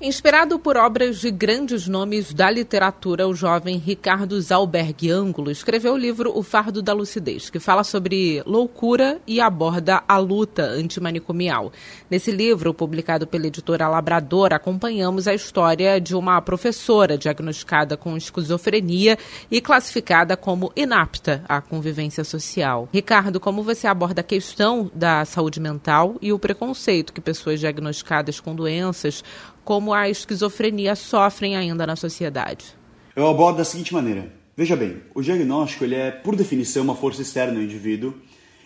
Inspirado por obras de grandes nomes da literatura, o jovem Ricardo Zalberg Ângulo escreveu o livro O Fardo da Lucidez, que fala sobre loucura e aborda a luta antimanicomial. Nesse livro, publicado pela editora Labrador, acompanhamos a história de uma professora diagnosticada com esquizofrenia e classificada como inapta à convivência social. Ricardo, como você aborda a questão da saúde mental e o preconceito que pessoas diagnosticadas com doenças como a esquizofrenia sofrem ainda na sociedade? Eu abordo da seguinte maneira. Veja bem, o diagnóstico ele é, por definição, uma força externa ao indivíduo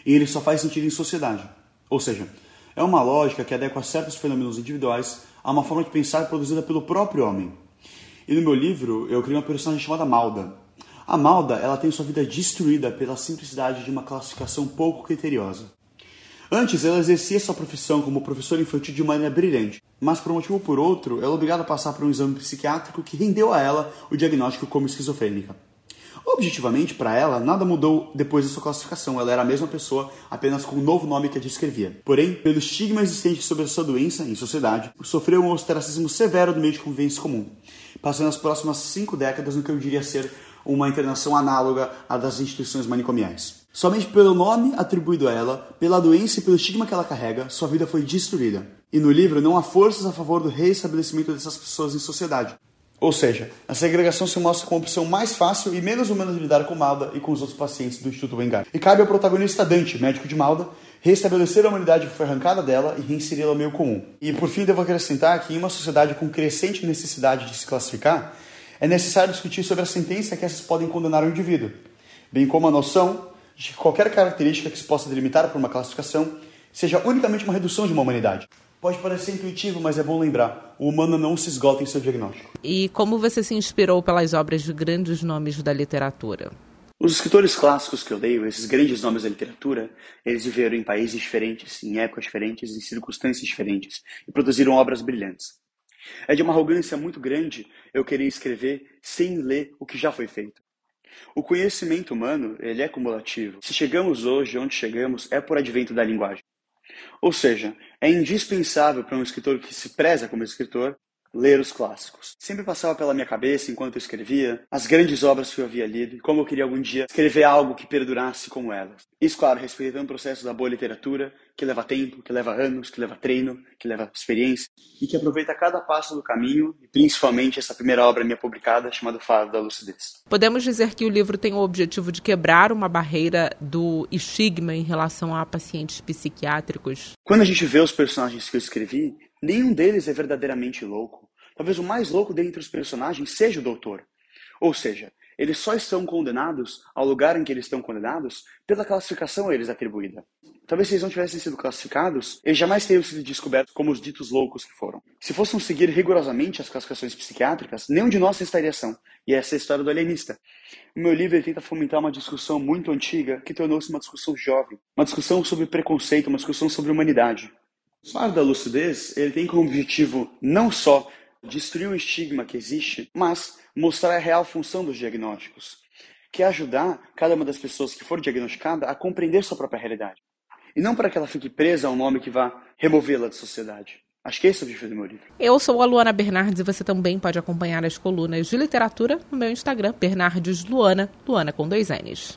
e ele só faz sentido em sociedade. Ou seja, é uma lógica que adequa certos fenômenos individuais a uma forma de pensar produzida pelo próprio homem. E no meu livro, eu criei uma personagem chamada Malda. A Malda ela tem sua vida destruída pela simplicidade de uma classificação pouco criteriosa. Antes, ela exercia sua profissão como professora infantil de maneira brilhante, mas por um motivo ou por outro, ela é obrigada a passar por um exame psiquiátrico que rendeu a ela o diagnóstico como esquizofrênica. Objetivamente, para ela, nada mudou depois da sua classificação. Ela era a mesma pessoa, apenas com um novo nome que a descrevia. Porém, pelo estigma existente sobre a sua doença em sociedade, sofreu um ostracismo severo do meio de convivência comum, passando as próximas cinco décadas no que eu diria ser uma internação análoga à das instituições manicomiais. Somente pelo nome atribuído a ela, pela doença e pelo estigma que ela carrega, sua vida foi destruída. E no livro não há forças a favor do reestabelecimento dessas pessoas em sociedade. Ou seja, a segregação se mostra como a opção mais fácil e menos humana de lidar com Malda e com os outros pacientes do Instituto Wengar. E cabe ao protagonista Dante, médico de Malda, restabelecer a humanidade que foi arrancada dela e reinseri-la ao meio comum. E por fim, devo acrescentar que em uma sociedade com crescente necessidade de se classificar, é necessário discutir sobre a sentença que essas podem condenar o indivíduo, bem como a noção de que qualquer característica que se possa delimitar por uma classificação seja unicamente uma redução de uma humanidade. Pode parecer intuitivo, mas é bom lembrar: o humano não se esgota em seu diagnóstico. E como você se inspirou pelas obras de grandes nomes da literatura? Os escritores clássicos que eu leio, esses grandes nomes da literatura, eles viveram em países diferentes, em épocas diferentes, em circunstâncias diferentes e produziram obras brilhantes. É de uma arrogância muito grande eu querer escrever sem ler o que já foi feito. O conhecimento humano, ele é cumulativo. Se chegamos hoje onde chegamos, é por advento da linguagem. Ou seja, é indispensável para um escritor que se preza como escritor ler os clássicos. Sempre passava pela minha cabeça, enquanto eu escrevia, as grandes obras que eu havia lido e como eu queria algum dia escrever algo que perdurasse como elas. Isso, claro, respeitando o processo da boa literatura, que leva tempo, que leva anos, que leva treino, que leva experiência e que aproveita cada passo do caminho e principalmente essa primeira obra minha publicada chamada Fado da Lucidez. Podemos dizer que o livro tem o objetivo de quebrar uma barreira do estigma em relação a pacientes psiquiátricos? Quando a gente vê os personagens que eu escrevi, nenhum deles é verdadeiramente louco. Talvez o mais louco dentre os personagens seja o doutor. Ou seja, eles só estão condenados ao lugar em que eles estão condenados pela classificação a eles atribuída. Talvez se eles não tivessem sido classificados, eles jamais teriam sido descobertos como os ditos loucos que foram. Se fôssemos seguir rigorosamente as classificações psiquiátricas, nenhum de nós estaria são. E essa é a história do alienista. O meu livro tenta fomentar uma discussão muito antiga que tornou-se uma discussão jovem. Uma discussão sobre preconceito, uma discussão sobre humanidade. O Faro da Lucidez ele tem como objetivo não só destruir o estigma que existe, mas mostrar a real função dos diagnósticos, que é ajudar cada uma das pessoas que for diagnosticada a compreender sua própria realidade. E não para que ela fique presa a um nome que vá removê-la da sociedade. Acho que esse é o objetivo do meu livro. Eu sou a Luana Bernardes e você também pode acompanhar as colunas de literatura no meu Instagram, Bernardes Luana, Luana com dois N's.